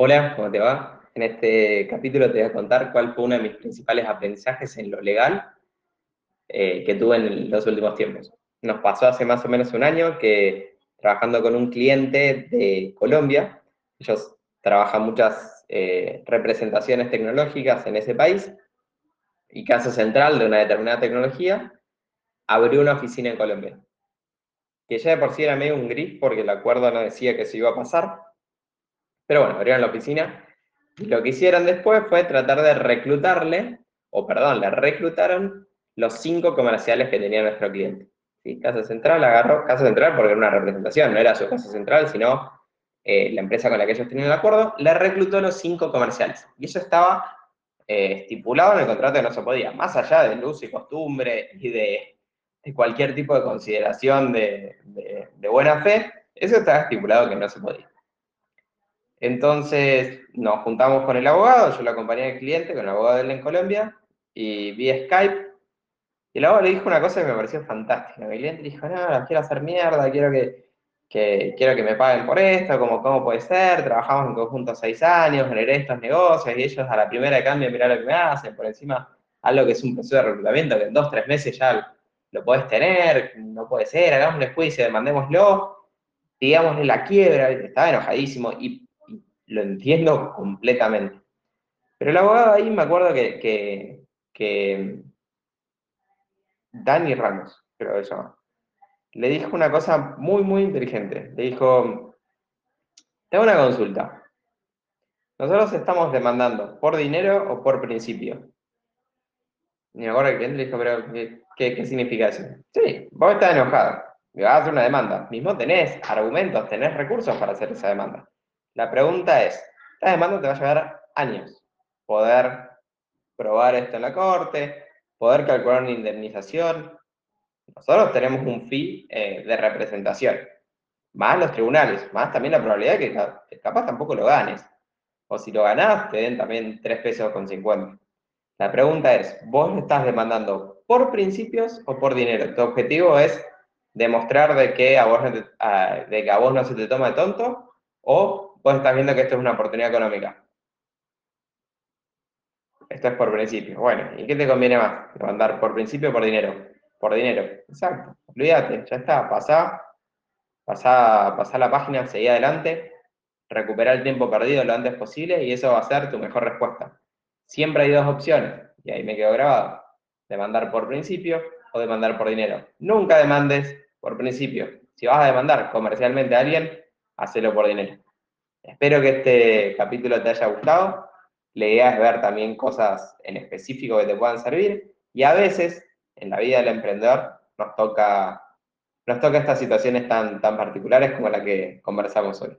Hola, ¿cómo te va? En este capítulo te voy a contar cuál fue uno de mis principales aprendizajes en lo legal eh, que tuve en los últimos tiempos. Nos pasó hace más o menos un año que trabajando con un cliente de Colombia, ellos trabajan muchas eh, representaciones tecnológicas en ese país, y Caso Central de una determinada tecnología abrió una oficina en Colombia. Que ya de por sí era medio un gris porque el acuerdo no decía que se iba a pasar. Pero bueno, abrieron la oficina y lo que hicieron después fue tratar de reclutarle, o perdón, le reclutaron los cinco comerciales que tenía nuestro cliente. Casa Central agarró, Casa Central porque era una representación, no era su casa central, sino eh, la empresa con la que ellos tenían el acuerdo, le reclutó los cinco comerciales. Y eso estaba eh, estipulado en el contrato que no se podía, más allá de luz y costumbre y de, cualquier tipo de consideración de, buena fe, eso estaba estipulado que no se podía. Entonces nos juntamos con el abogado, yo lo acompañé al cliente, con el abogado de él en Colombia, y vía Skype, y el abogado le dijo una cosa que me pareció fantástica. Mi cliente dijo, no, quiero hacer mierda, quiero que que quiero que me paguen por esto, como cómo puede ser, trabajamos en conjunto seis años, generé estos negocios y ellos a la primera de cambio mirá lo que me hacen, por encima algo que es un proceso de reclutamiento que en dos, tres meses ya lo podés tener, no puede ser, hagamos un juicio, demandémoslo, digámosle la quiebra, estaba enojadísimo y, lo entiendo completamente. Pero el abogado ahí me acuerdo que, que, Dani Ramos, creo que se le dijo una cosa muy, muy inteligente. Le dijo, tengo una consulta. Nosotros estamos demandando por dinero o por principio. Y me acuerdo el le dijo, pero ¿qué, significa eso? Sí, vos estás enojado. Me vas a hacer una demanda. Mismo tenés argumentos, tenés recursos para hacer esa demanda. La pregunta es, esta demanda te va a llevar años. Poder probar esto en la corte, poder calcular una indemnización, nosotros tenemos un fee eh, de representación, más los tribunales, más también la probabilidad de que capaz tampoco lo ganes. O si lo ganás, te den también 3 pesos con 50. La pregunta es, ¿vos estás demandando por principios o por dinero? Tu objetivo es demostrar de que a vos no, de que a vos no se te toma de tonto o vos estás viendo que esto es una oportunidad económica. Esto es por principio. Bueno, ¿y qué te conviene más? ¿Demandar por principio o por dinero? Por dinero, exacto. Olvídate, ya está, pasá, pasá, pasá la página, seguí adelante, recupera el tiempo perdido lo antes posible y eso va a ser tu mejor respuesta. Siempre hay dos opciones, y ahí me quedo grabado, demandar por principio o demandar por dinero. Nunca demandes por principio. Si vas a demandar comercialmente a alguien, hacelo por dinero. Espero que este capítulo te haya gustado. La idea es ver también cosas en específico que te puedan servir y a veces en la vida del emprendedor nos toca, nos toca estas situaciones tan, tan particulares como la que conversamos hoy.